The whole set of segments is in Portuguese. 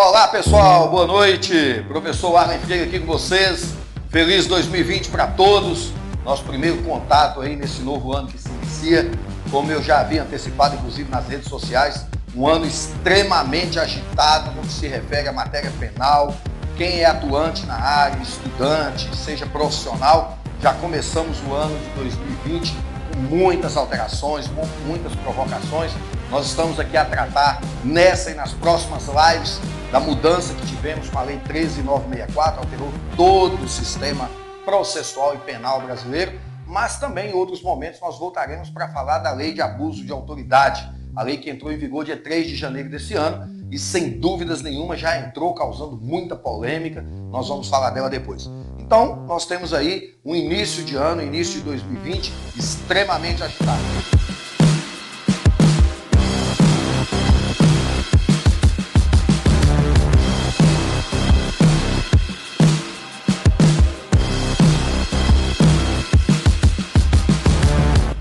Olá pessoal, boa noite. Professor Arlen Freire aqui com vocês. Feliz 2020 para todos. Nosso primeiro contato aí nesse novo ano que se inicia. Como eu já havia antecipado, inclusive nas redes sociais, um ano extremamente agitado no que se refere à matéria penal. Quem é atuante na área, estudante, seja profissional, já começamos o ano de 2020 com muitas alterações, muitas provocações. Nós estamos aqui a tratar nessa e nas próximas lives da mudança que tivemos com a Lei 13964, alterou todo o sistema processual e penal brasileiro, mas também em outros momentos nós voltaremos para falar da Lei de Abuso de Autoridade, a lei que entrou em vigor dia 3 de janeiro desse ano e sem dúvidas nenhuma já entrou causando muita polêmica, nós vamos falar dela depois. Então, nós temos aí um início de ano, início de 2020 extremamente agitado.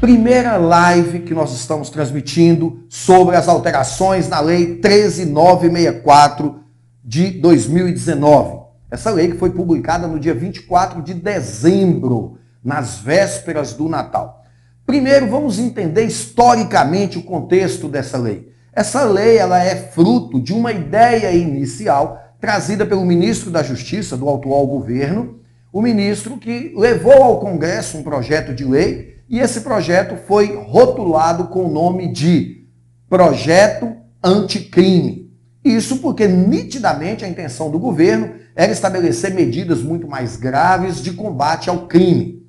primeira live que nós estamos transmitindo sobre as alterações na Lei 13964 de 2019. Essa lei que foi publicada no dia 24 de dezembro, nas vésperas do Natal. Primeiro, vamos entender historicamente o contexto dessa lei. Essa lei ela é fruto de uma ideia inicial trazida pelo ministro da Justiça do atual governo, o ministro que levou ao Congresso um projeto de lei e esse projeto foi rotulado com o nome de Projeto Anticrime. Isso porque nitidamente a intenção do governo era estabelecer medidas muito mais graves de combate ao crime.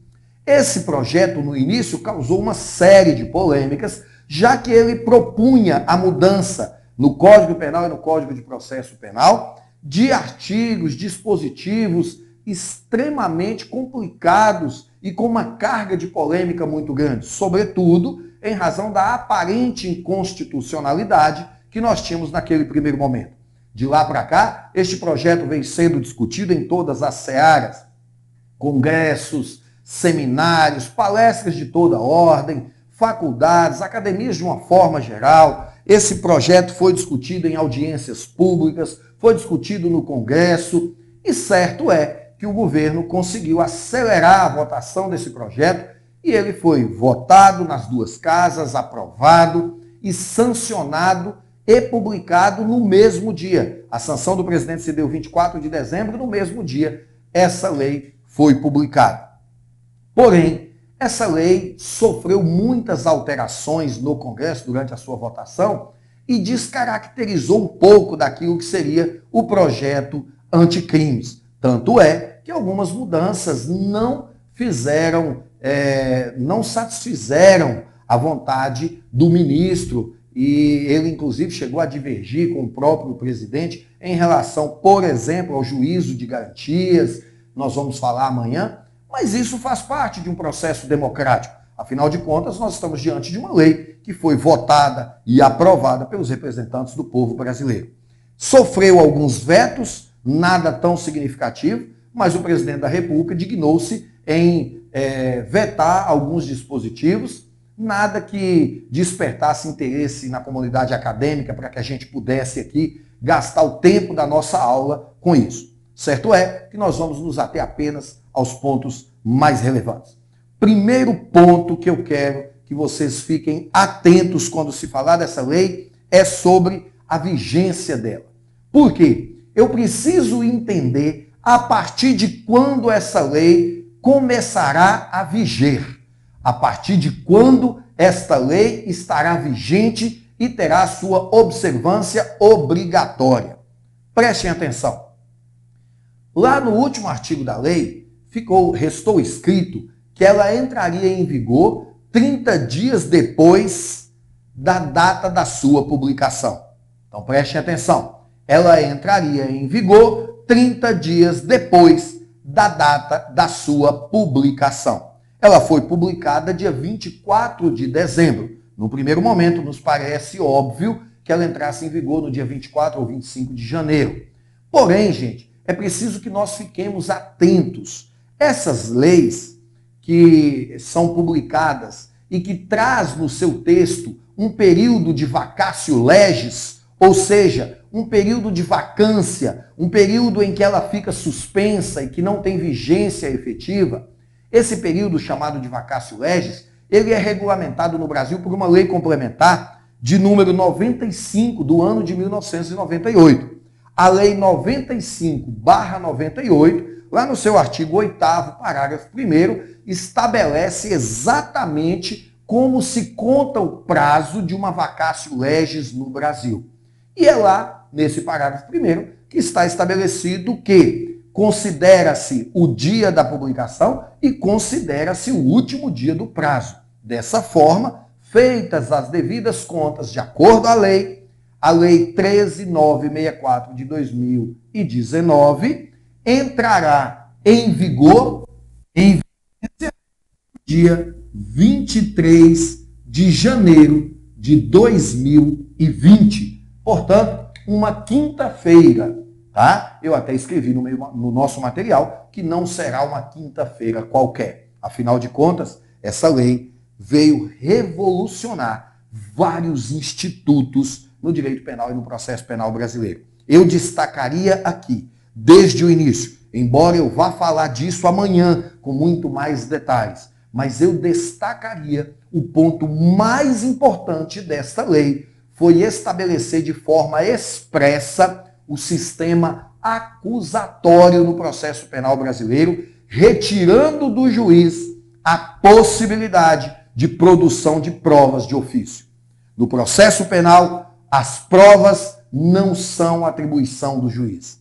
Esse projeto, no início, causou uma série de polêmicas, já que ele propunha a mudança no Código Penal e no Código de Processo Penal de artigos, dispositivos extremamente complicados e com uma carga de polêmica muito grande, sobretudo em razão da aparente inconstitucionalidade que nós tínhamos naquele primeiro momento. De lá para cá, este projeto vem sendo discutido em todas as searas, congressos, seminários, palestras de toda ordem, faculdades, academias de uma forma geral. Esse projeto foi discutido em audiências públicas, foi discutido no Congresso, e certo é que o governo conseguiu acelerar a votação desse projeto e ele foi votado nas duas casas, aprovado e sancionado e publicado no mesmo dia. A sanção do presidente se deu 24 de dezembro, no mesmo dia essa lei foi publicada. Porém, essa lei sofreu muitas alterações no Congresso durante a sua votação e descaracterizou um pouco daquilo que seria o projeto anticrimes. Tanto é que algumas mudanças não fizeram, é, não satisfizeram a vontade do ministro e ele inclusive chegou a divergir com o próprio presidente em relação, por exemplo, ao juízo de garantias, nós vamos falar amanhã, mas isso faz parte de um processo democrático. Afinal de contas, nós estamos diante de uma lei que foi votada e aprovada pelos representantes do povo brasileiro. Sofreu alguns vetos, nada tão significativo, mas o presidente da República dignou-se em é, vetar alguns dispositivos, nada que despertasse interesse na comunidade acadêmica para que a gente pudesse aqui gastar o tempo da nossa aula com isso. Certo é que nós vamos nos ater apenas aos pontos mais relevantes. Primeiro ponto que eu quero que vocês fiquem atentos quando se falar dessa lei é sobre a vigência dela. Por quê? eu preciso entender a partir de quando essa lei começará a viger. A partir de quando esta lei estará vigente e terá sua observância obrigatória. Prestem atenção. Lá no último artigo da lei, ficou, restou escrito que ela entraria em vigor 30 dias depois da data da sua publicação. Então prestem atenção ela entraria em vigor 30 dias depois da data da sua publicação. Ela foi publicada dia 24 de dezembro. No primeiro momento, nos parece óbvio que ela entrasse em vigor no dia 24 ou 25 de janeiro. Porém, gente, é preciso que nós fiquemos atentos. Essas leis que são publicadas e que traz no seu texto um período de vacácio legis, ou seja, um período de vacância, um período em que ela fica suspensa e que não tem vigência efetiva, esse período chamado de vacácio legis, ele é regulamentado no Brasil por uma lei complementar de número 95 do ano de 1998. A lei 95/98, lá no seu artigo 8 parágrafo 1 estabelece exatamente como se conta o prazo de uma vacácio legis no Brasil. E é lá, nesse parágrafo 1 que está estabelecido que considera-se o dia da publicação e considera-se o último dia do prazo. Dessa forma, feitas as devidas contas de acordo à lei, a Lei 13964 de 2019 entrará em vigor em dia 23 de janeiro de 2020. Portanto, uma quinta-feira Tá? Eu até escrevi no, meio, no nosso material que não será uma quinta-feira qualquer. Afinal de contas, essa lei veio revolucionar vários institutos no direito penal e no processo penal brasileiro. Eu destacaria aqui, desde o início, embora eu vá falar disso amanhã com muito mais detalhes, mas eu destacaria o ponto mais importante desta lei foi estabelecer de forma expressa o sistema acusatório no processo penal brasileiro, retirando do juiz a possibilidade de produção de provas de ofício. No processo penal, as provas não são atribuição do juiz.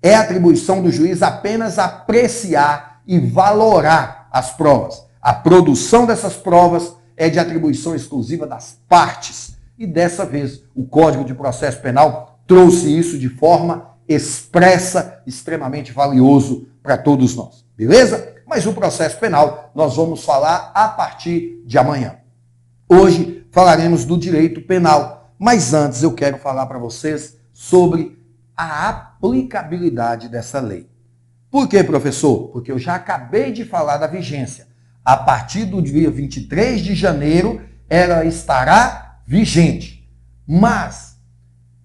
É atribuição do juiz apenas apreciar e valorar as provas. A produção dessas provas é de atribuição exclusiva das partes. E dessa vez, o Código de Processo Penal trouxe isso de forma expressa, extremamente valioso para todos nós. Beleza? Mas o processo penal nós vamos falar a partir de amanhã. Hoje falaremos do direito penal, mas antes eu quero falar para vocês sobre a aplicabilidade dessa lei. Por quê, professor? Porque eu já acabei de falar da vigência. A partir do dia 23 de janeiro, ela estará vigente. Mas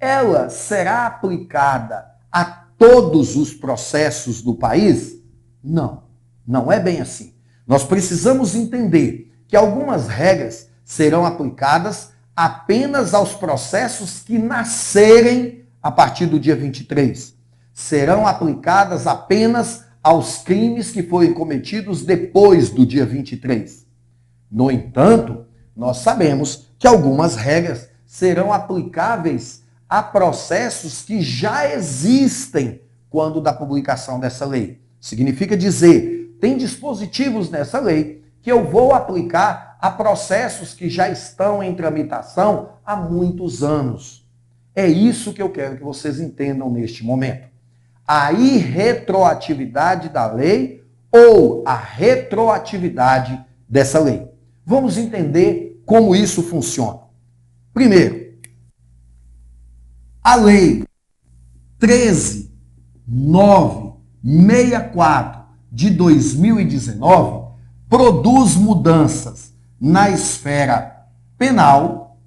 ela será aplicada a todos os processos do país? Não, não é bem assim. Nós precisamos entender que algumas regras serão aplicadas apenas aos processos que nascerem a partir do dia 23. Serão aplicadas apenas aos crimes que forem cometidos depois do dia 23. No entanto, nós sabemos que algumas regras serão aplicáveis a processos que já existem quando da publicação dessa lei. Significa dizer, tem dispositivos nessa lei que eu vou aplicar a processos que já estão em tramitação há muitos anos. É isso que eu quero que vocês entendam neste momento. A irretroatividade da lei ou a retroatividade dessa lei. Vamos entender como isso funciona. Primeiro, a lei 13964 de 2019 produz mudanças na esfera penal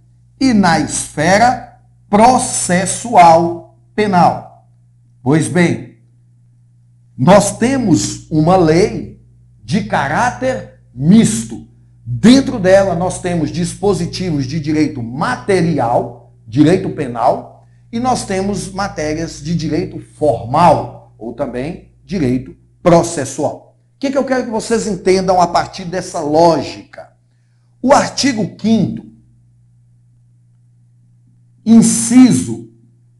e na esfera processual penal. Pois bem, nós temos uma lei de caráter misto. Dentro dela, nós temos dispositivos de direito material, direito penal, e nós temos matérias de direito formal, ou também direito processual. O que, que eu quero que vocês entendam a partir dessa lógica? O artigo 5 inciso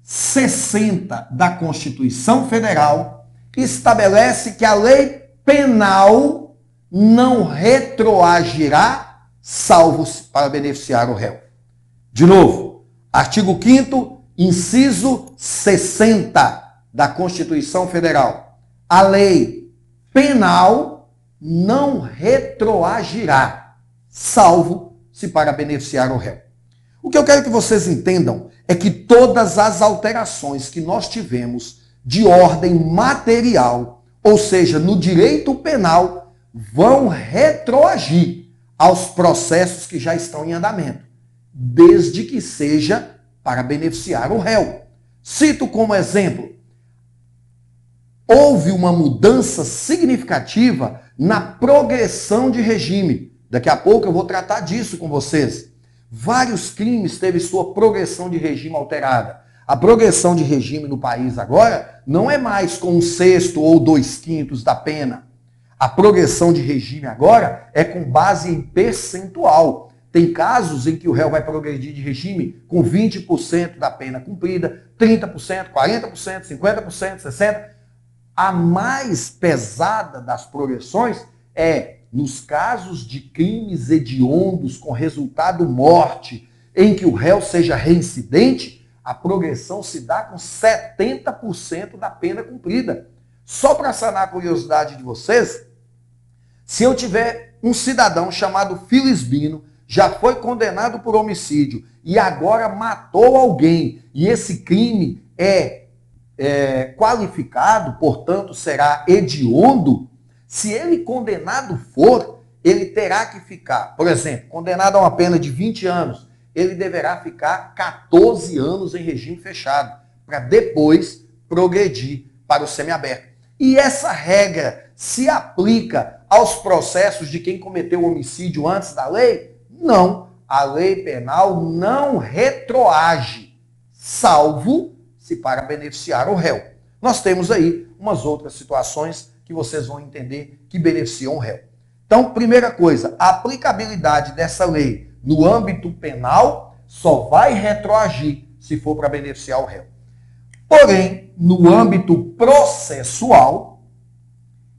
60 da Constituição Federal, estabelece que a lei penal não retroagirá, salvo para beneficiar o réu. De novo, artigo 5 Inciso 60 da Constituição Federal. A lei penal não retroagirá, salvo se para beneficiar o réu. O que eu quero que vocês entendam é que todas as alterações que nós tivemos de ordem material, ou seja, no direito penal, vão retroagir aos processos que já estão em andamento, desde que seja para beneficiar o réu. Cito como exemplo: houve uma mudança significativa na progressão de regime. Daqui a pouco eu vou tratar disso com vocês. Vários crimes teve sua progressão de regime alterada. A progressão de regime no país agora não é mais com um sexto ou dois quintos da pena. A progressão de regime agora é com base em percentual. Tem casos em que o réu vai progredir de regime com 20% da pena cumprida, 30%, 40%, 50%, 60%. A mais pesada das progressões é nos casos de crimes hediondos com resultado morte, em que o réu seja reincidente, a progressão se dá com 70% da pena cumprida. Só para sanar a curiosidade de vocês, se eu tiver um cidadão chamado Filisbino, já foi condenado por homicídio e agora matou alguém, e esse crime é é, qualificado, portanto, será hediondo, se ele condenado for, ele terá que ficar, por exemplo, condenado a uma pena de 20 anos, ele deverá ficar 14 anos em regime fechado, para depois progredir para o semiaberto. E essa regra se aplica aos processos de quem cometeu homicídio antes da lei? Não. A lei penal não retroage, salvo se para beneficiar o réu. Nós temos aí umas outras situações que vocês vão entender que beneficiam o réu. Então, primeira coisa, a aplicabilidade dessa lei no âmbito penal só vai retroagir se for para beneficiar o réu. Porém, no âmbito processual,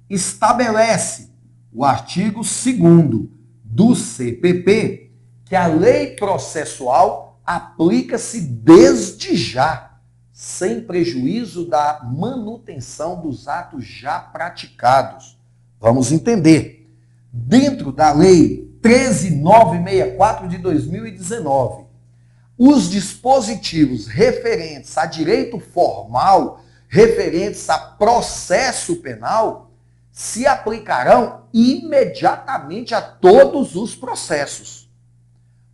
estabelece o artigo 2 do CPP que a lei processual aplica-se desde já sem prejuízo da manutenção dos atos já praticados. Vamos entender. Dentro da Lei 13964 de 2019, os dispositivos referentes a direito formal, referentes a processo penal, se aplicarão imediatamente a todos os processos.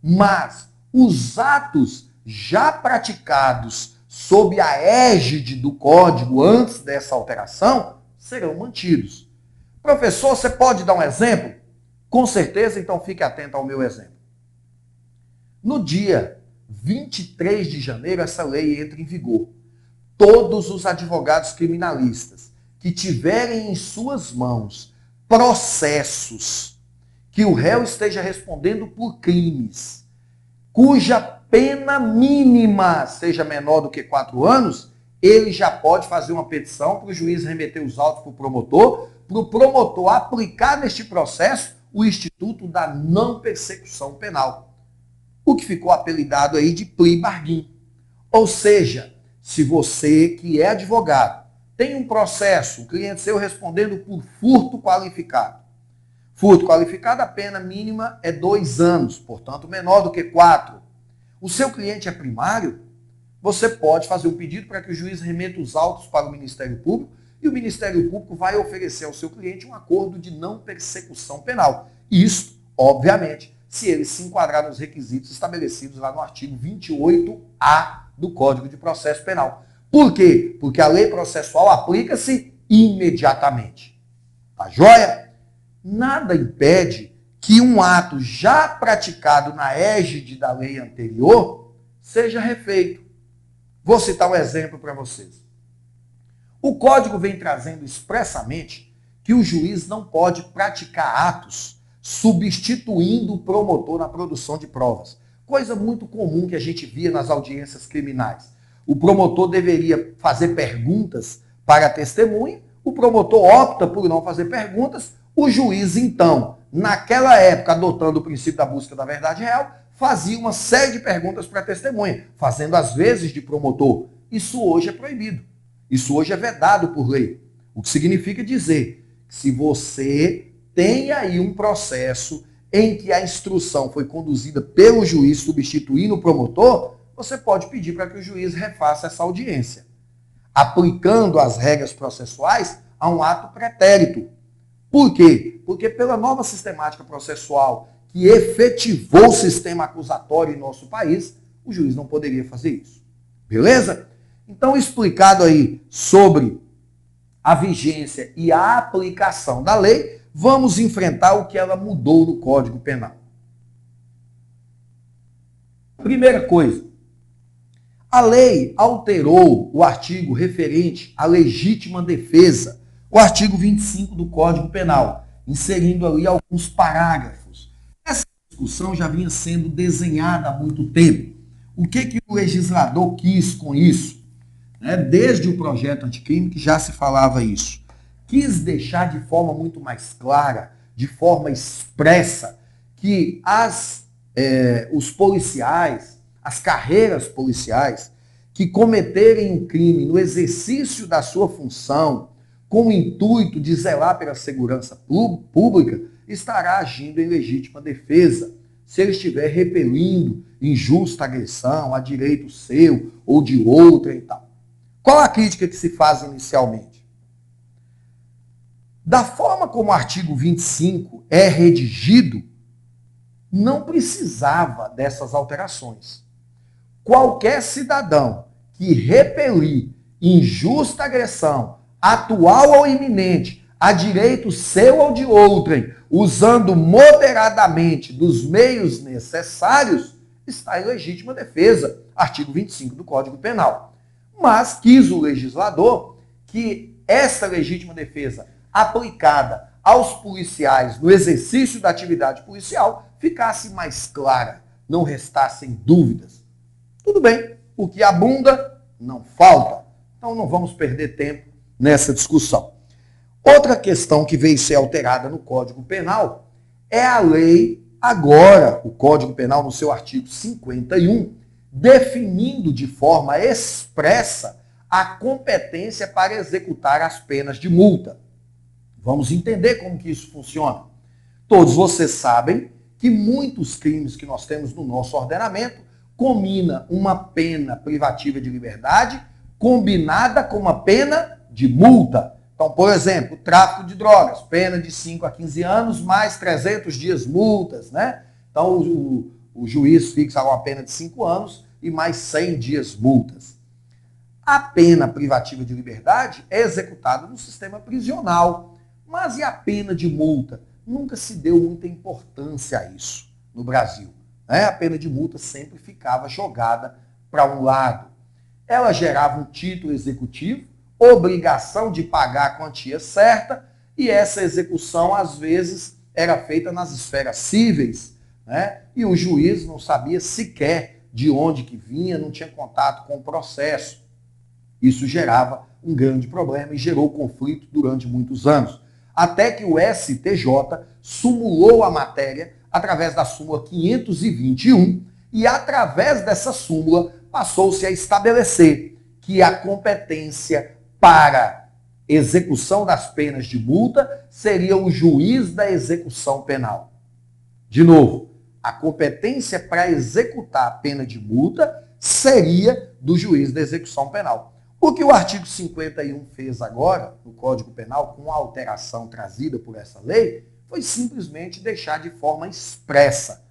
Mas os atos já praticados sob a égide do código antes dessa alteração, serão mantidos. Professor, você pode dar um exemplo? Com certeza, então fique atento ao meu exemplo. No dia 23 de janeiro, essa lei entra em vigor. Todos os advogados criminalistas que tiverem em suas mãos processos que o réu esteja respondendo por crimes, cuja pena mínima seja menor do que quatro anos, ele já pode fazer uma petição para o juiz remeter os autos para o promotor, para o promotor aplicar neste processo o instituto da não persecução penal. O que ficou apelidado aí de plea bargain. Ou seja, se você que é advogado tem um processo, o cliente seu respondendo por furto qualificado. Furto qualificado, a pena mínima é dois anos, portanto menor do que quatro o seu cliente é primário, você pode fazer um pedido para que o juiz remeta os autos para o Ministério Público e o Ministério Público vai oferecer ao seu cliente um acordo de não persecução penal. Isso, obviamente, se ele se enquadrar nos requisitos estabelecidos lá no artigo 28A do Código de Processo Penal. Por quê? Porque a lei processual aplica-se imediatamente. Tá joia? Nada impede que um ato já praticado na égide da lei anterior seja refeito. Vou citar um exemplo para vocês. O código vem trazendo expressamente que o juiz não pode praticar atos substituindo o promotor na produção de provas. Coisa muito comum que a gente via nas audiências criminais. O promotor deveria fazer perguntas para a testemunha, o promotor opta por não fazer perguntas, o juiz então naquela época, adotando o princípio da busca da verdade real, fazia uma série de perguntas para a testemunha, fazendo às vezes de promotor. Isso hoje é proibido. Isso hoje é vedado por lei. O que significa dizer que se você tem aí um processo em que a instrução foi conduzida pelo juiz substituindo o promotor, você pode pedir para que o juiz refaça essa audiência, aplicando as regras processuais a um ato pretérito, por quê? Porque pela nova sistemática processual que efetivou o sistema acusatório em nosso país, o juiz não poderia fazer isso. Beleza? Então, explicado aí sobre a vigência e a aplicação da lei, vamos enfrentar o que ela mudou no Código Penal. Primeira coisa, a lei alterou o artigo referente à legítima defesa, o artigo 25 do Código Penal, inserindo ali alguns parágrafos. Essa discussão já vinha sendo desenhada há muito tempo. O que, que o legislador quis com isso? Né? Desde o projeto anticrime que já se falava isso. Quis deixar de forma muito mais clara, de forma expressa, que as, eh, os policiais, as carreiras policiais, que cometerem um crime no exercício da sua função, com o intuito de zelar pela segurança pública, estará agindo em legítima defesa, se ele estiver repelindo injusta agressão a direito seu ou de outra e tal. Qual a crítica que se faz inicialmente? Da forma como o artigo 25 é redigido, não precisava dessas alterações. Qualquer cidadão que repelir injusta agressão, atual ou iminente, a direito seu ou de outrem, usando moderadamente dos meios necessários, está em legítima defesa. Artigo 25 do Código Penal. Mas quis o legislador que essa legítima defesa aplicada aos policiais no exercício da atividade policial ficasse mais clara, não restassem dúvidas. Tudo bem, o que abunda não falta. Então não vamos perder tempo nessa discussão. Outra questão que veio ser alterada no Código Penal é a lei, agora, o Código Penal, no seu artigo 51, definindo de forma expressa a competência para executar as penas de multa. Vamos entender como que isso funciona. Todos vocês sabem que muitos crimes que nós temos no nosso ordenamento combina uma pena privativa de liberdade combinada com uma pena de multa. Então, por exemplo, tráfico de drogas, pena de 5 a 15 anos, mais 300 dias multas, né? Então, o, o juiz fixa uma pena de 5 anos e mais 100 dias multas. A pena privativa de liberdade é executada no sistema prisional. Mas e a pena de multa? Nunca se deu muita importância a isso no Brasil. Né? A pena de multa sempre ficava jogada para um lado. Ela gerava um título executivo obrigação de pagar a quantia certa, e essa execução, às vezes, era feita nas esferas cíveis, né? e o juiz não sabia sequer de onde que vinha, não tinha contato com o processo. Isso gerava um grande problema e gerou conflito durante muitos anos. Até que o STJ sumulou a matéria através da súmula 521 e através dessa súmula passou-se a estabelecer que a competência para execução das penas de multa seria o juiz da execução penal. De novo, a competência para executar a pena de multa seria do juiz da execução penal. O que o artigo 51 fez agora, no Código Penal, com a alteração trazida por essa lei, foi simplesmente deixar de forma expressa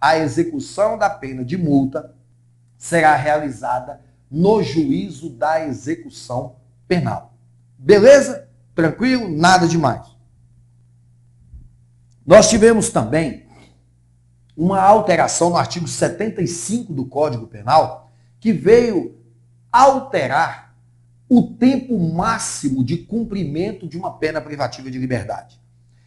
a execução da pena de multa será realizada no juízo da execução penal. Beleza? Tranquilo? Nada demais. Nós tivemos também uma alteração no artigo 75 do Código Penal que veio alterar o tempo máximo de cumprimento de uma pena privativa de liberdade.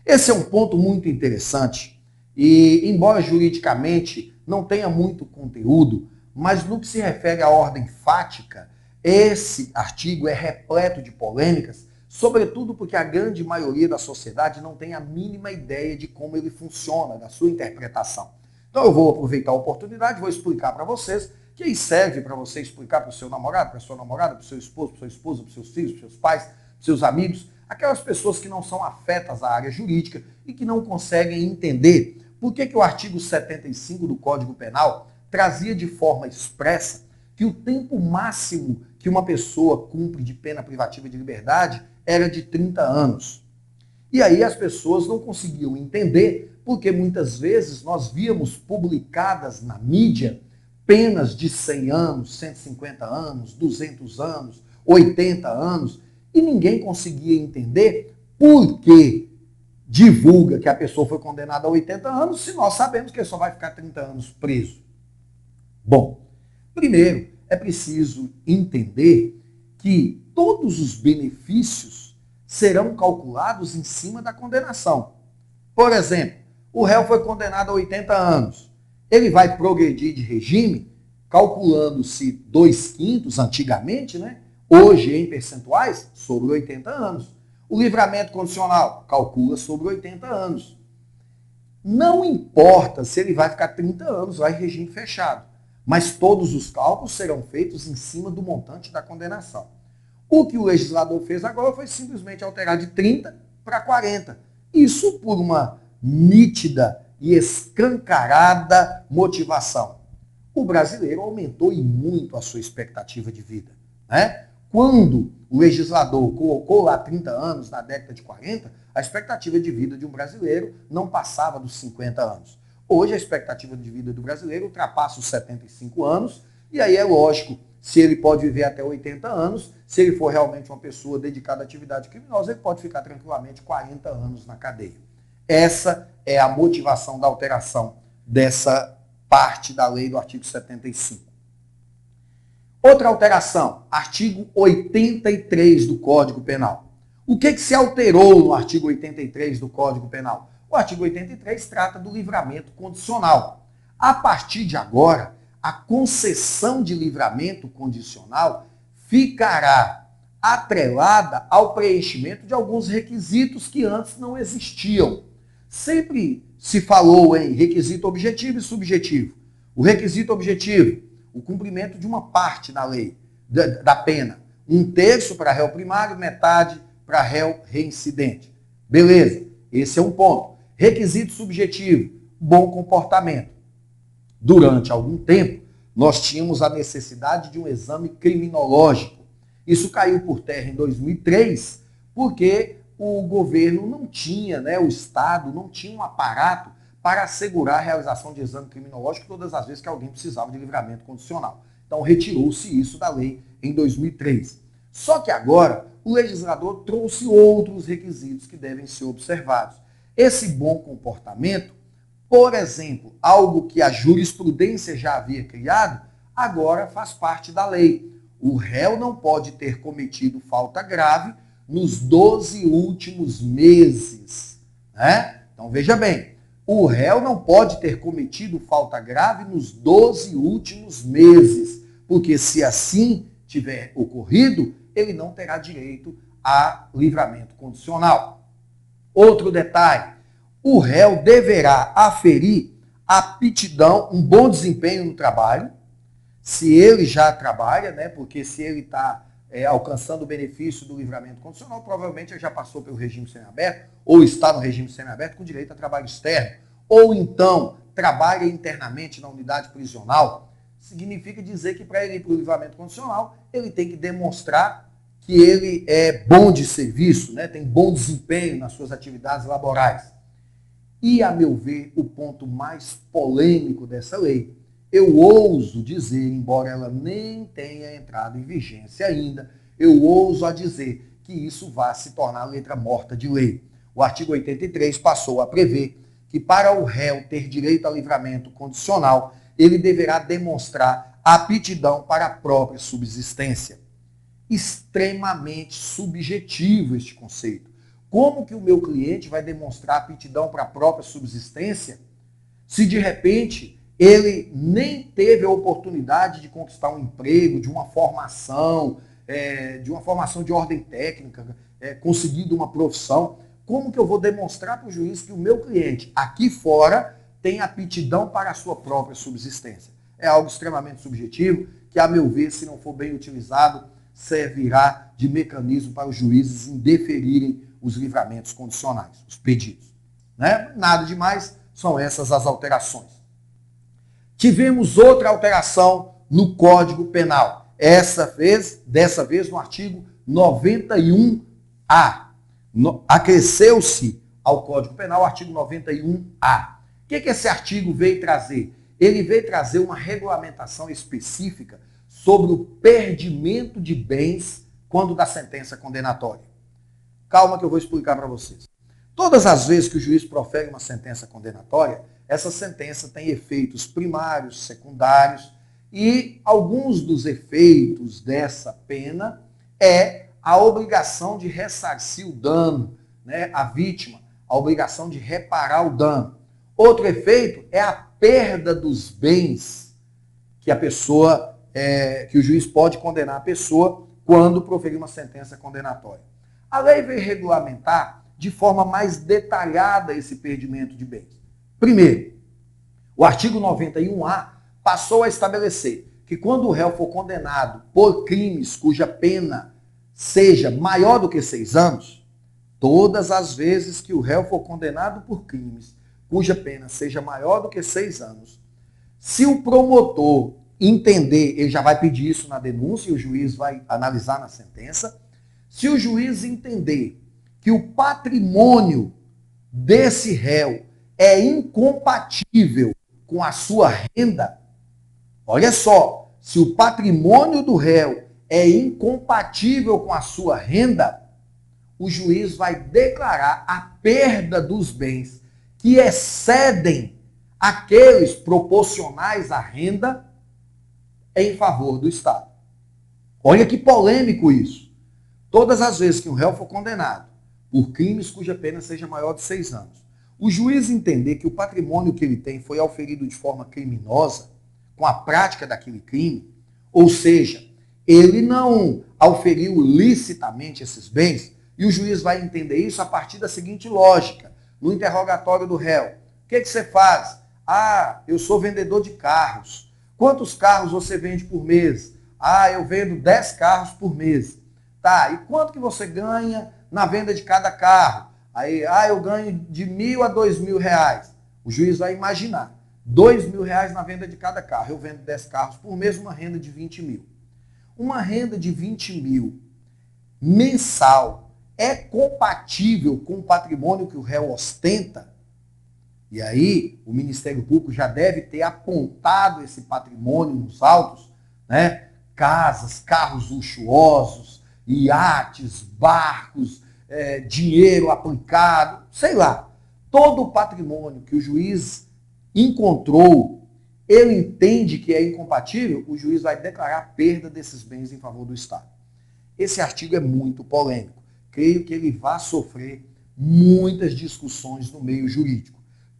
Esse é um ponto muito interessante e, embora juridicamente não tenha muito conteúdo, mas no que se refere à ordem fática, esse artigo é repleto de polêmicas, sobretudo porque a grande maioria da sociedade não tem a mínima ideia de como ele funciona, da sua interpretação. Então eu vou aproveitar a oportunidade, vou explicar para vocês, que aí serve para você explicar para o seu namorado, para sua namorada, para o seu esposo, para sua esposa, para seus filhos, para seus pais, para seus amigos, aquelas pessoas que não são afetas à área jurídica e que não conseguem entender por que, que o artigo 75 do Código Penal trazia de forma expressa que o tempo máximo que uma pessoa cumpre de pena privativa de liberdade era de 30 anos. E aí as pessoas não conseguiam entender, porque muitas vezes nós víamos publicadas na mídia penas de 100 anos, 150 anos, 200 anos, 80 anos, e ninguém conseguia entender por que divulga que a pessoa foi condenada a 80 anos se nós sabemos que ele só vai ficar 30 anos preso. Bom, primeiro é preciso entender que todos os benefícios serão calculados em cima da condenação. Por exemplo, o réu foi condenado a 80 anos. Ele vai progredir de regime, calculando-se dois quintos antigamente, né? Hoje, em percentuais, sobre 80 anos. O livramento condicional calcula sobre 80 anos. Não importa se ele vai ficar 30 anos vai regime fechado, mas todos os cálculos serão feitos em cima do montante da condenação. O que o legislador fez agora foi simplesmente alterar de 30 para 40. Isso por uma nítida e escancarada motivação. O brasileiro aumentou e muito a sua expectativa de vida. Né? Quando o legislador colocou lá 30 anos, na década de 40, a expectativa de vida de um brasileiro não passava dos 50 anos. Hoje a expectativa de vida do brasileiro ultrapassa os 75 anos, e aí é lógico, se ele pode viver até 80 anos, se ele for realmente uma pessoa dedicada à atividade criminosa, ele pode ficar tranquilamente 40 anos na cadeia. Essa é a motivação da alteração dessa parte da lei do artigo 75. Outra alteração, artigo 83 do Código Penal. O que, que se alterou no artigo 83 do Código Penal? O artigo 83 trata do livramento condicional. A partir de agora, a concessão de livramento condicional ficará atrelada ao preenchimento de alguns requisitos que antes não existiam. Sempre se falou em requisito objetivo e subjetivo. O requisito objetivo o cumprimento de uma parte da lei, da, da pena. Um terço para réu primário, metade para réu reincidente. Beleza, esse é um ponto. Requisito subjetivo, bom comportamento. Durante algum tempo, nós tínhamos a necessidade de um exame criminológico. Isso caiu por terra em 2003, porque o governo não tinha, né, o Estado não tinha um aparato para assegurar a realização de exame criminológico todas as vezes que alguém precisava de livramento condicional. Então retirou-se isso da lei em 2003. Só que agora o legislador trouxe outros requisitos que devem ser observados. Esse bom comportamento, por exemplo, algo que a jurisprudência já havia criado, agora faz parte da lei. O réu não pode ter cometido falta grave nos 12 últimos meses. Né? Então veja bem, o réu não pode ter cometido falta grave nos 12 últimos meses, porque se assim tiver ocorrido, ele não terá direito a livramento condicional. Outro detalhe, o réu deverá aferir aptidão, um bom desempenho no trabalho, se ele já trabalha, né? Porque se ele está é, alcançando o benefício do livramento condicional, provavelmente já passou pelo regime semiaberto ou está no regime semiaberto com direito a trabalho externo, ou então trabalha internamente na unidade prisional, significa dizer que para ele ir para o livramento condicional, ele tem que demonstrar que ele é bom de serviço, né? tem bom desempenho nas suas atividades laborais. E, a meu ver, o ponto mais polêmico dessa lei eu ouso dizer, embora ela nem tenha entrado em vigência ainda, eu ouso a dizer que isso vai se tornar letra morta de lei. O artigo 83 passou a prever que para o réu ter direito a livramento condicional, ele deverá demonstrar aptidão para a própria subsistência. Extremamente subjetivo este conceito. Como que o meu cliente vai demonstrar aptidão para a própria subsistência se de repente ele nem teve a oportunidade de conquistar um emprego, de uma formação, é, de uma formação de ordem técnica, é, conseguido uma profissão. Como que eu vou demonstrar para o juiz que o meu cliente aqui fora tem aptidão para a sua própria subsistência? É algo extremamente subjetivo, que, a meu ver, se não for bem utilizado, servirá de mecanismo para os juízes indeferirem os livramentos condicionais, os pedidos. Né? Nada demais, são essas as alterações. Tivemos outra alteração no Código Penal. Essa vez, dessa vez no artigo 91A. No, acresceu-se ao Código Penal o artigo 91A. O que, que esse artigo veio trazer? ele veio trazer uma regulamentação específica sobre o perdimento de bens quando da sentença condenatória. Calma que eu vou explicar para vocês. Todas as vezes que o juiz profere uma sentença condenatória, essa sentença tem efeitos primários, secundários, e alguns dos efeitos dessa pena é a obrigação de ressarcir o dano, né, a vítima, a obrigação de reparar o dano. Outro efeito é a perda dos bens que a pessoa, é, que o juiz pode condenar a pessoa quando proferir uma sentença condenatória. A lei veio regulamentar de forma mais detalhada esse perdimento de bens. Primeiro, o artigo 91A passou a estabelecer que quando o réu for condenado por crimes cuja pena seja maior do que seis anos, todas as vezes que o réu for condenado por crimes cuja pena seja maior do que seis anos, se o promotor entender, ele já vai pedir isso na denúncia e o juiz vai analisar na sentença, se o juiz entender que o patrimônio desse réu é incompatível com a sua renda, olha só, se o patrimônio do réu é incompatível com a sua renda, o juiz vai declarar a perda dos bens que excedem aqueles proporcionais à renda em favor do Estado. Olha que polêmico isso. Todas as vezes que um réu for condenado por crimes cuja pena seja maior de seis anos, o juiz entender que o patrimônio que ele tem foi auferido de forma criminosa, com a prática daquele crime, ou seja, ele não auferiu licitamente esses bens, e o juiz vai entender isso a partir da seguinte lógica no interrogatório do réu. O que, que você faz? Ah, eu sou vendedor de carros. Quantos carros você vende por mês? Ah, eu vendo 10 carros por mês. Tá, e quanto que você ganha na venda de cada carro? Aí, ah, eu ganho de mil a dois mil reais. O juiz vai imaginar. Dois mil reais na venda de cada carro. Eu vendo 10 carros por mês, uma renda de 20 mil. Uma renda de 20 mil mensal é compatível com o patrimônio que o réu ostenta, e aí o Ministério Público já deve ter apontado esse patrimônio nos autos, né? Casas, carros luxuosos, iates, barcos, é, dinheiro aplicado, sei lá. Todo o patrimônio que o juiz encontrou, ele entende que é incompatível, o juiz vai declarar perda desses bens em favor do Estado. Esse artigo é muito polêmico creio que ele vai sofrer muitas discussões no meio jurídico.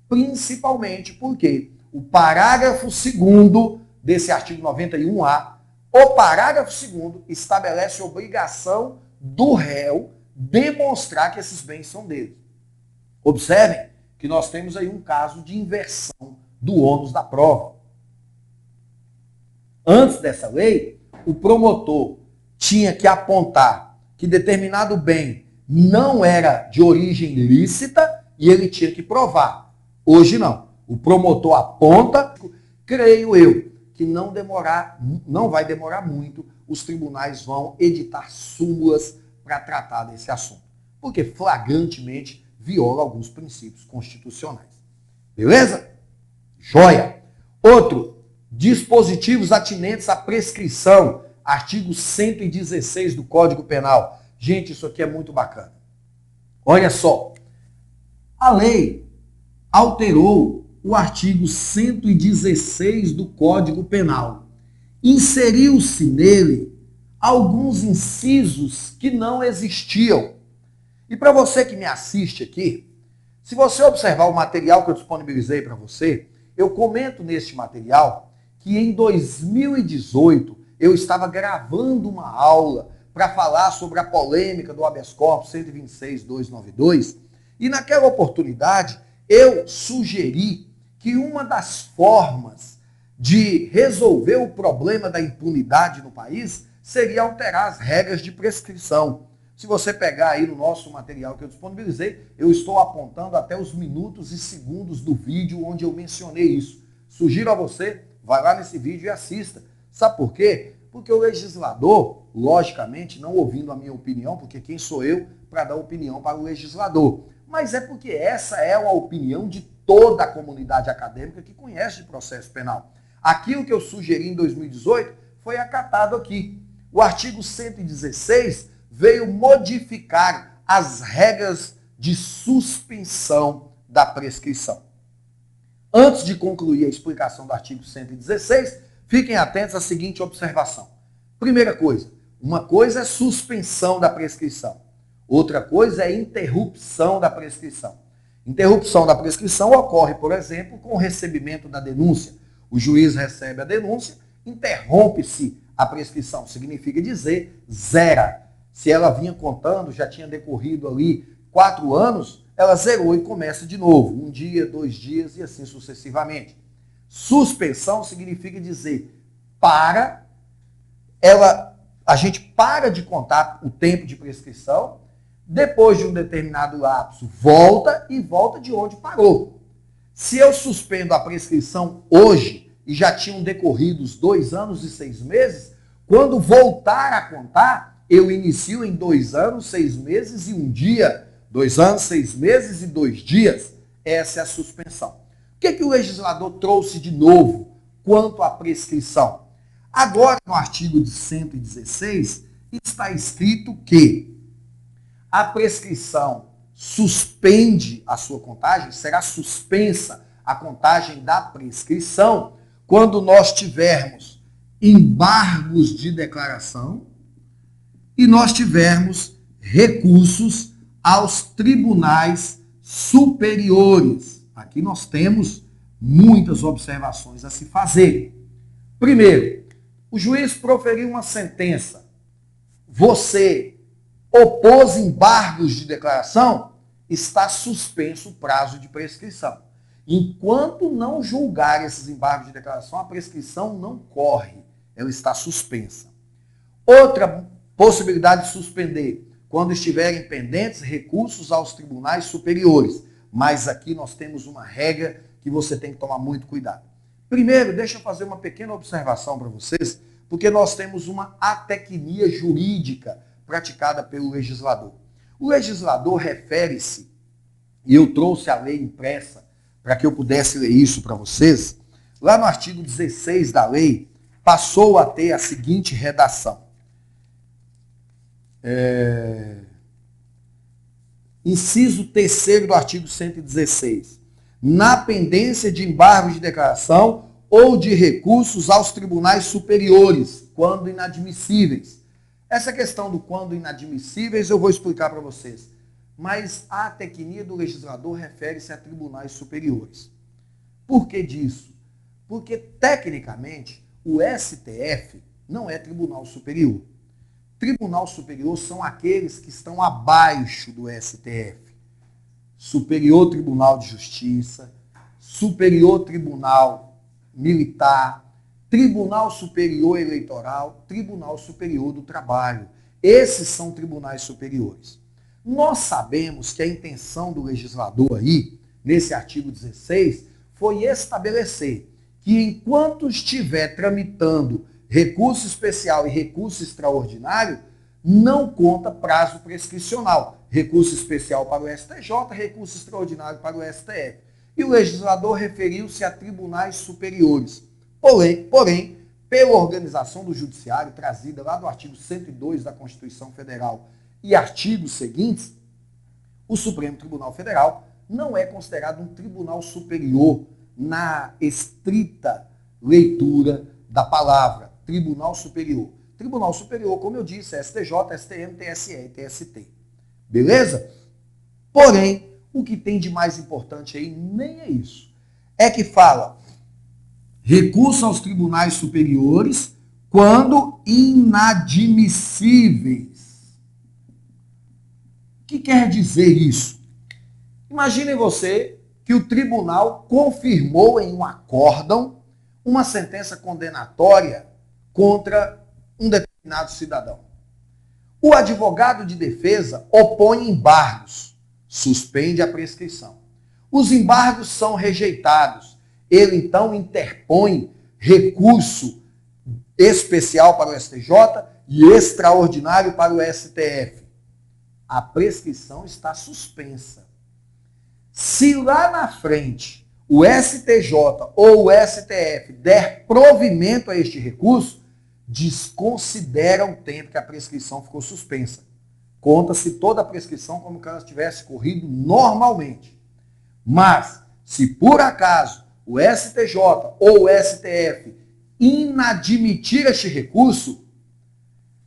Principalmente porque o parágrafo 2 desse artigo 91A, o parágrafo 2 estabelece obrigação do réu demonstrar que esses bens são dele. Observem que nós temos aí um caso de inversão do ônus da prova. Antes dessa lei, o promotor tinha que apontar que determinado bem não era de origem lícita e ele tinha que provar. Hoje não. O promotor aponta, creio eu, que não demorar, não vai demorar muito, os tribunais vão editar súmulas para tratar desse assunto. Porque flagrantemente viola alguns princípios constitucionais. Beleza? Joia. Outro, dispositivos atinentes à prescrição artigo 116 do Código Penal. Gente, isso aqui é muito bacana. Olha só. A lei alterou o artigo 116 do Código Penal. Inseriu-se nele alguns incisos que não existiam. E para você que me assiste aqui, se você observar o material que eu disponibilizei para você, eu comento neste material que em 2018 eu estava gravando uma aula para falar sobre a polêmica do habeas corpus 126.292 e naquela oportunidade eu sugeri que uma das formas de resolver o problema da impunidade no país seria alterar as regras de prescrição. Se você pegar aí no nosso material que eu disponibilizei, eu estou apontando até os minutos e segundos do vídeo onde eu mencionei isso. Sugiro a você, vai lá nesse vídeo e assista. Sabe por quê? Porque o legislador, logicamente, não ouvindo a minha opinião, porque quem sou eu para dar opinião para o legislador? Mas é porque essa é a opinião de toda a comunidade acadêmica que conhece de processo penal. Aquilo que eu sugeri em 2018 foi acatado aqui. O artigo 116 veio modificar as regras de suspensão da prescrição. Antes de concluir a explicação do artigo 116, fiquem atentos à seguinte observação. Primeira coisa, uma coisa é suspensão da prescrição, outra coisa é interrupção da prescrição. Interrupção da prescrição ocorre, por exemplo, com o recebimento da denúncia. O juiz recebe a denúncia, interrompe-se a prescrição. Significa dizer zera. Se ela vinha contando, já tinha decorrido ali quatro anos, ela zerou e começa de novo. Um dia, dois dias e assim sucessivamente. Suspensão significa dizer para, ela, a gente para de contar o tempo de prescrição, depois de um determinado lapso, volta e volta de onde parou. Se eu suspendo a prescrição hoje e já tinham decorrido os dois anos e seis meses, quando voltar a contar, eu inicio em dois anos, seis meses e um dia. Dois anos, seis meses e dois dias. Essa é a suspensão. O que, que o legislador trouxe de novo quanto à prescrição? Agora, no artigo de 116, está escrito que a prescrição suspende a sua contagem, será suspensa a contagem da prescrição quando nós tivermos embargos de declaração e nós tivermos recursos aos tribunais superiores. Aqui nós temos muitas observações a se fazer. Primeiro, o juiz proferiu uma sentença. Você opôs embargos de declaração, está suspenso o prazo de prescrição. Enquanto não julgar esses embargos de declaração, a prescrição não corre, ela está suspensa. Outra possibilidade de suspender, quando estiverem pendentes recursos aos tribunais superiores. Mas aqui nós temos uma regra que você tem que tomar muito cuidado. Primeiro, deixa eu fazer uma pequena observação para vocês, porque nós temos uma atecnia jurídica praticada pelo legislador. O legislador refere-se, e eu trouxe a lei impressa para que eu pudesse ler isso para vocês, lá no artigo 16 da lei, passou a ter a seguinte redação. É... Inciso 3 do artigo 116. Na pendência de embargo de declaração ou de recursos aos tribunais superiores, quando inadmissíveis, essa questão do quando inadmissíveis eu vou explicar para vocês. Mas a tecnia do legislador refere-se a tribunais superiores. Por que disso? Porque, tecnicamente, o STF não é tribunal superior. Tribunal superior são aqueles que estão abaixo do STF. Superior Tribunal de Justiça, Superior Tribunal Militar, Tribunal Superior Eleitoral, Tribunal Superior do Trabalho. Esses são tribunais superiores. Nós sabemos que a intenção do legislador aí, nesse artigo 16, foi estabelecer que enquanto estiver tramitando recurso especial e recurso extraordinário, não conta prazo prescricional. Recurso especial para o STJ, recurso extraordinário para o STF. E o legislador referiu-se a tribunais superiores. Porém, porém, pela organização do judiciário, trazida lá do artigo 102 da Constituição Federal e artigos seguintes, o Supremo Tribunal Federal não é considerado um tribunal superior na estrita leitura da palavra tribunal superior. Tribunal superior, como eu disse, é STJ, STM, TSE e TST. Beleza? Porém, o que tem de mais importante aí nem é isso. É que fala recurso aos tribunais superiores quando inadmissíveis. Que quer dizer isso? Imagine você que o tribunal confirmou em um acórdão uma sentença condenatória contra um determinado cidadão. O advogado de defesa opõe embargos, suspende a prescrição. Os embargos são rejeitados ele então interpõe recurso especial para o STJ e extraordinário para o STF. A prescrição está suspensa. Se lá na frente o STJ ou o STF der provimento a este recurso, desconsidera o tempo que a prescrição ficou suspensa. Conta-se toda a prescrição como se ela tivesse corrido normalmente. Mas, se por acaso o STJ ou o STF inadmitir este recurso,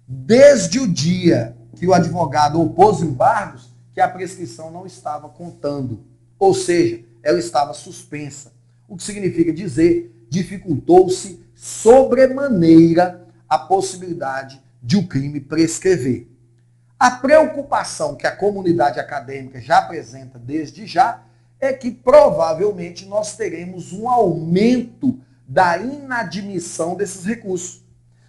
desde o dia que o advogado opôs embargos, que a prescrição não estava contando. Ou seja, ela estava suspensa. O que significa dizer, dificultou-se sobremaneira a possibilidade de o crime prescrever. A preocupação que a comunidade acadêmica já apresenta desde já é que provavelmente nós teremos um aumento da inadmissão desses recursos.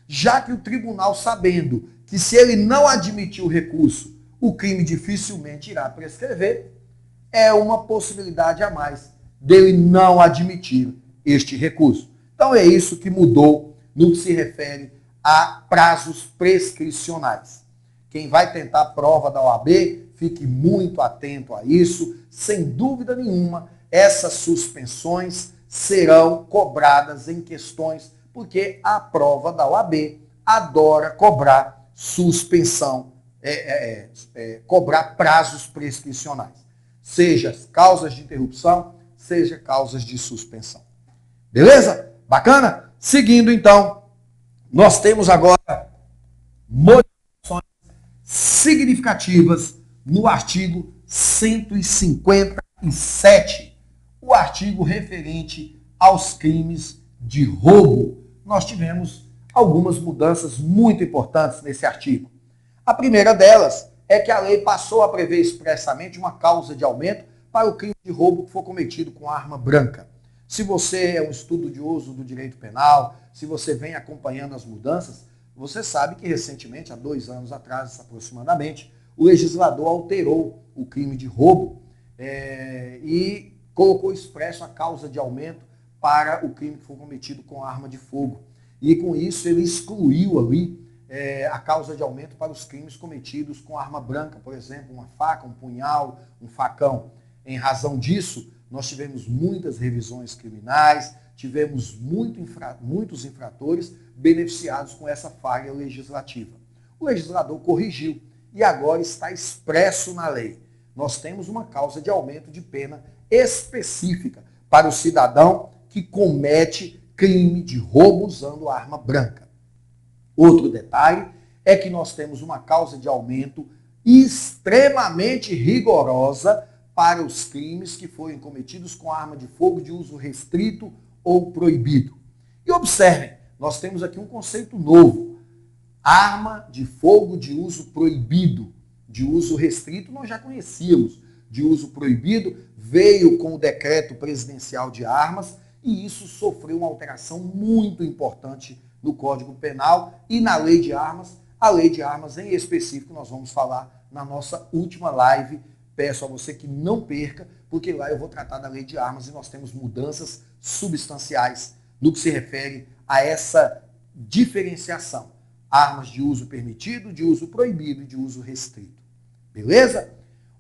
Já que o tribunal, sabendo que se ele não admitir o recurso, o crime dificilmente irá prescrever, é uma possibilidade a mais dele não admitir este recurso. Então é isso que mudou no que se refere a prazos prescricionais. Quem vai tentar a prova da OAB, fique muito atento a isso. Sem dúvida nenhuma, essas suspensões serão cobradas em questões, porque a prova da OAB adora cobrar suspensão, é, é, é, é cobrar prazos prescricionais seja causas de interrupção, seja causas de suspensão. Beleza? Bacana? Seguindo então, nós temos agora modificações significativas no artigo 157, o artigo referente aos crimes de roubo. Nós tivemos algumas mudanças muito importantes nesse artigo. A primeira delas é que a lei passou a prever expressamente uma causa de aumento para o crime de roubo que for cometido com arma branca. Se você é um estudioso do direito penal, se você vem acompanhando as mudanças, você sabe que recentemente, há dois anos atrás aproximadamente, o legislador alterou o crime de roubo é, e colocou expresso a causa de aumento para o crime que for cometido com arma de fogo. E com isso ele excluiu ali é, a causa de aumento para os crimes cometidos com arma branca, por exemplo, uma faca, um punhal, um facão. Em razão disso, nós tivemos muitas revisões criminais, tivemos muito infra, muitos infratores beneficiados com essa falha legislativa. O legislador corrigiu e agora está expresso na lei. Nós temos uma causa de aumento de pena específica para o cidadão que comete crime de roubo usando arma branca. Outro detalhe é que nós temos uma causa de aumento extremamente rigorosa para os crimes que forem cometidos com arma de fogo de uso restrito ou proibido. E observem, nós temos aqui um conceito novo. Arma de fogo de uso proibido. De uso restrito nós já conhecíamos. De uso proibido veio com o decreto presidencial de armas e isso sofreu uma alteração muito importante no Código Penal e na Lei de Armas. A Lei de Armas em específico nós vamos falar na nossa última live. Peço a você que não perca, porque lá eu vou tratar da Lei de Armas e nós temos mudanças substanciais no que se refere a essa diferenciação. Armas de uso permitido, de uso proibido e de uso restrito. Beleza?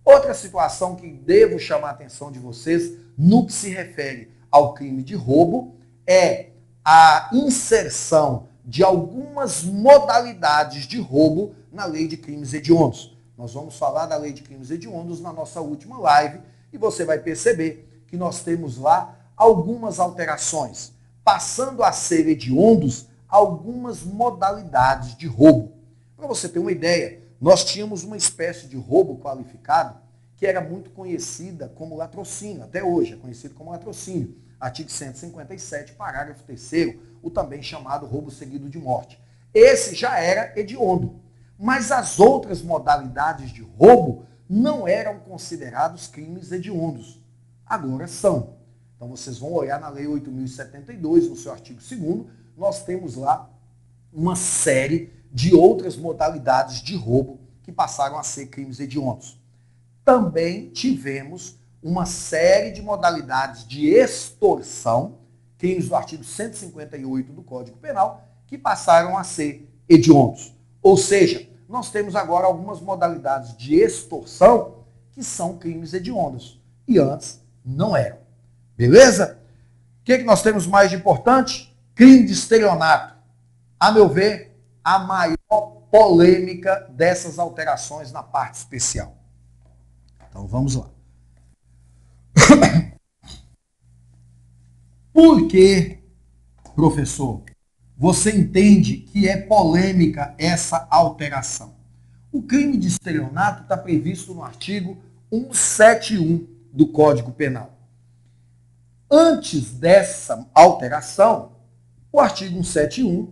Outra situação que devo chamar a atenção de vocês no que se refere ao crime de roubo é a inserção de algumas modalidades de roubo na lei de crimes hediondos. Nós vamos falar da lei de crimes hediondos na nossa última live e você vai perceber que nós temos lá algumas alterações, passando a ser hediondos algumas modalidades de roubo. Para você ter uma ideia, nós tínhamos uma espécie de roubo qualificado que era muito conhecida como latrocínio, até hoje é conhecido como latrocínio artigo 157, parágrafo 3 o também chamado roubo seguido de morte. Esse já era hediondo. Mas as outras modalidades de roubo não eram considerados crimes hediondos. Agora são. Então vocês vão olhar na Lei 8.072, no seu artigo 2 nós temos lá uma série de outras modalidades de roubo que passaram a ser crimes hediondos. Também tivemos uma série de modalidades de extorsão, crimes do artigo 158 do Código Penal, que passaram a ser hediondos. Ou seja, nós temos agora algumas modalidades de extorsão que são crimes hediondos. e antes não eram. Beleza? O que, é que nós temos mais de importante? Crime de estelionato. A meu ver, a maior polêmica dessas alterações na parte especial. Então vamos lá. Por que, professor, você entende que é polêmica essa alteração? O crime de estelionato está previsto no artigo 171 do Código Penal. Antes dessa alteração, o artigo 171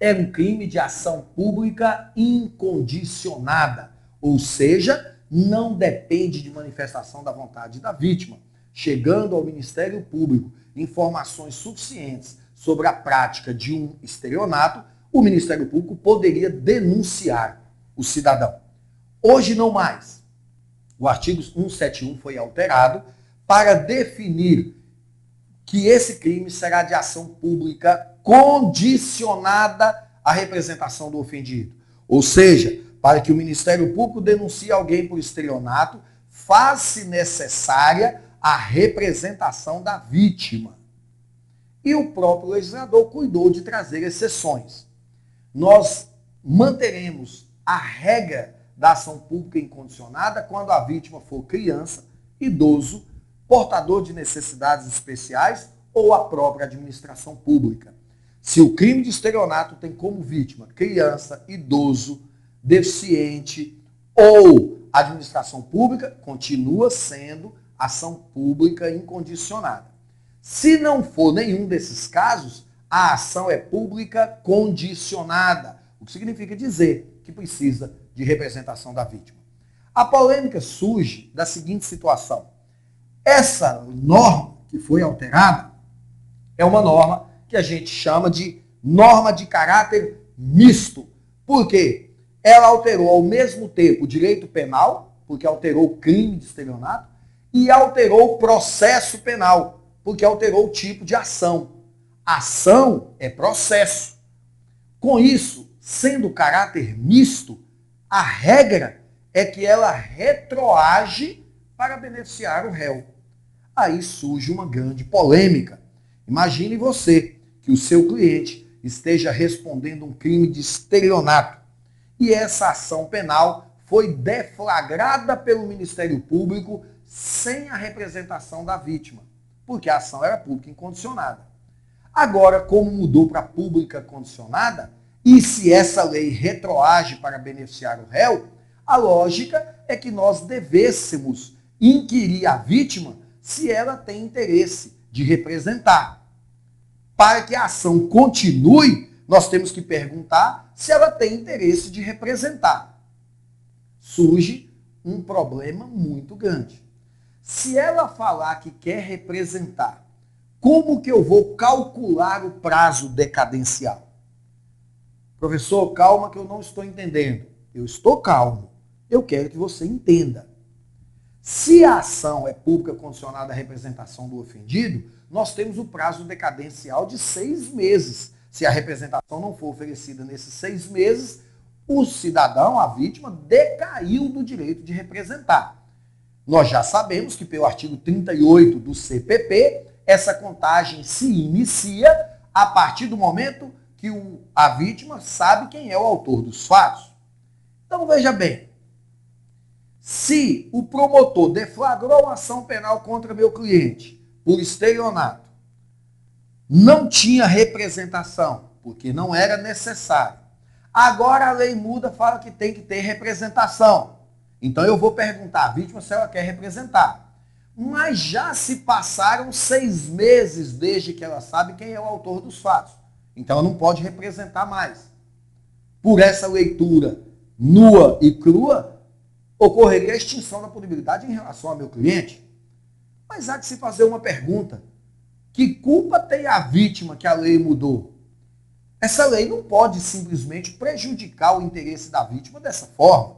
era um crime de ação pública incondicionada, ou seja, não depende de manifestação da vontade da vítima, chegando ao Ministério Público informações suficientes sobre a prática de um estelionato, o Ministério Público poderia denunciar o cidadão. Hoje não mais. O artigo 171 foi alterado para definir que esse crime será de ação pública condicionada à representação do ofendido. Ou seja, para que o Ministério Público denuncie alguém por estelionato, faz-se necessária a representação da vítima. E o próprio legislador cuidou de trazer exceções. Nós manteremos a regra da ação pública incondicionada quando a vítima for criança, idoso, portador de necessidades especiais ou a própria administração pública. Se o crime de estelionato tem como vítima criança, idoso, deficiente ou administração pública, continua sendo ação pública incondicionada. Se não for nenhum desses casos, a ação é pública condicionada, o que significa dizer que precisa de representação da vítima. A polêmica surge da seguinte situação. Essa norma que foi alterada é uma norma que a gente chama de norma de caráter misto. Por quê? Ela alterou ao mesmo tempo o direito penal, porque alterou o crime de estelionato, e alterou o processo penal, porque alterou o tipo de ação. Ação é processo. Com isso, sendo caráter misto, a regra é que ela retroage para beneficiar o réu. Aí surge uma grande polêmica. Imagine você que o seu cliente esteja respondendo um crime de estelionato e essa ação penal foi deflagrada pelo Ministério Público sem a representação da vítima, porque a ação era pública incondicionada. Agora, como mudou para pública condicionada, e se essa lei retroage para beneficiar o réu, a lógica é que nós devêssemos inquirir a vítima se ela tem interesse de representar. Para que a ação continue, nós temos que perguntar se ela tem interesse de representar. Surge um problema muito grande. Se ela falar que quer representar, como que eu vou calcular o prazo decadencial? Professor, calma que eu não estou entendendo. Eu estou calmo. Eu quero que você entenda. Se a ação é pública condicionada à representação do ofendido, nós temos o prazo decadencial de seis meses. Se a representação não for oferecida nesses seis meses, o cidadão, a vítima, decaiu do direito de representar. Nós já sabemos que pelo artigo 38 do CPP, essa contagem se inicia a partir do momento que o, a vítima sabe quem é o autor dos fatos. Então veja bem, se o promotor deflagrou uma ação penal contra meu cliente por estelionato, não tinha representação, porque não era necessário. Agora a lei muda, fala que tem que ter representação. Então eu vou perguntar à vítima se ela quer representar. Mas já se passaram seis meses desde que ela sabe quem é o autor dos fatos. Então ela não pode representar mais. Por essa leitura nua e crua, ocorreria a extinção da punibilidade em relação ao meu cliente. Mas há que se fazer uma pergunta. Que culpa tem a vítima que a lei mudou? Essa lei não pode simplesmente prejudicar o interesse da vítima dessa forma.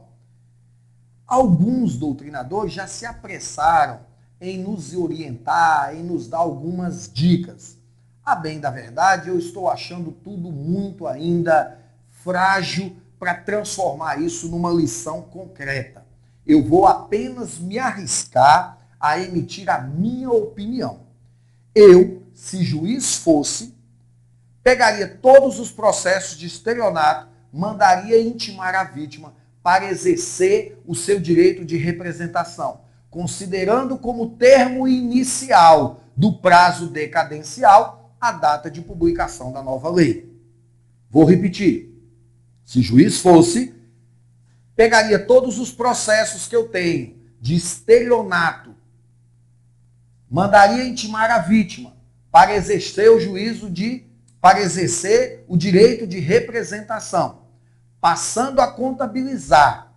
Alguns doutrinadores já se apressaram em nos orientar, em nos dar algumas dicas. A bem da verdade, eu estou achando tudo muito ainda frágil para transformar isso numa lição concreta. eu vou apenas me arriscar a emitir a minha opinião. Eu, se juiz fosse, pegaria todos os processos de estelionato, mandaria intimar a vítima para exercer o seu direito de representação, considerando como termo inicial do prazo decadencial a data de publicação da nova lei. Vou repetir. Se juiz fosse, pegaria todos os processos que eu tenho de estelionato, mandaria intimar a vítima para exercer o juízo de para exercer o direito de representação, passando a contabilizar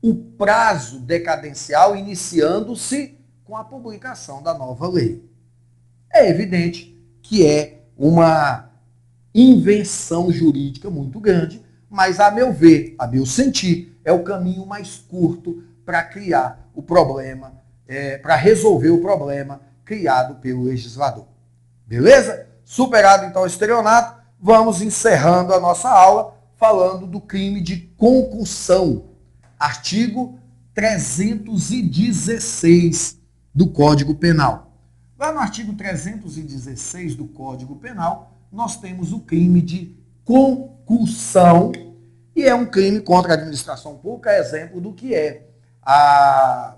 o prazo decadencial iniciando-se com a publicação da nova lei. É evidente que é uma invenção jurídica muito grande, mas a meu ver, a meu sentir, é o caminho mais curto para criar o problema, é, para resolver o problema criado pelo legislador. Beleza? Superado então o estelionato, vamos encerrando a nossa aula falando do crime de concussão. Artigo 316 do Código Penal. Lá no artigo 316 do Código Penal, nós temos o crime de concussão, e é um crime contra a administração pública, exemplo do que é a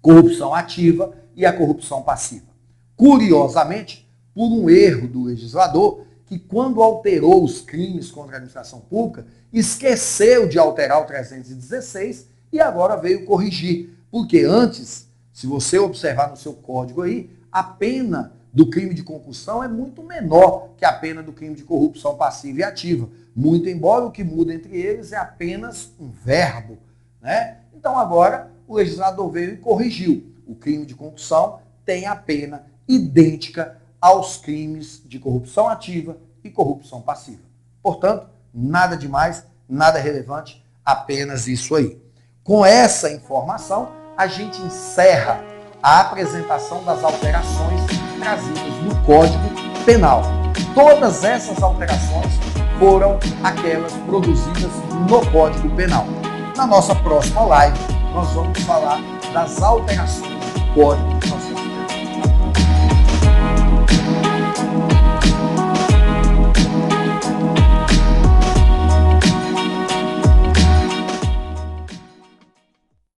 corrupção ativa e a corrupção passiva. Curiosamente, por um erro do legislador, que quando alterou os crimes contra a administração pública, esqueceu de alterar o 316 e agora veio corrigir. Porque antes, se você observar no seu código aí, a pena do crime de concussão é muito menor que a pena do crime de corrupção passiva e ativa. Muito embora o que muda entre eles é apenas um verbo. Né? Então agora o legislador veio e corrigiu. O crime de concussão tem a pena idêntica aos crimes de corrupção ativa e corrupção passiva. Portanto, nada demais, nada relevante, apenas isso aí. Com essa informação, a gente encerra a apresentação das alterações trazidas no Código Penal. Todas essas alterações foram aquelas produzidas no Código Penal. Na nossa próxima live, nós vamos falar das alterações do Código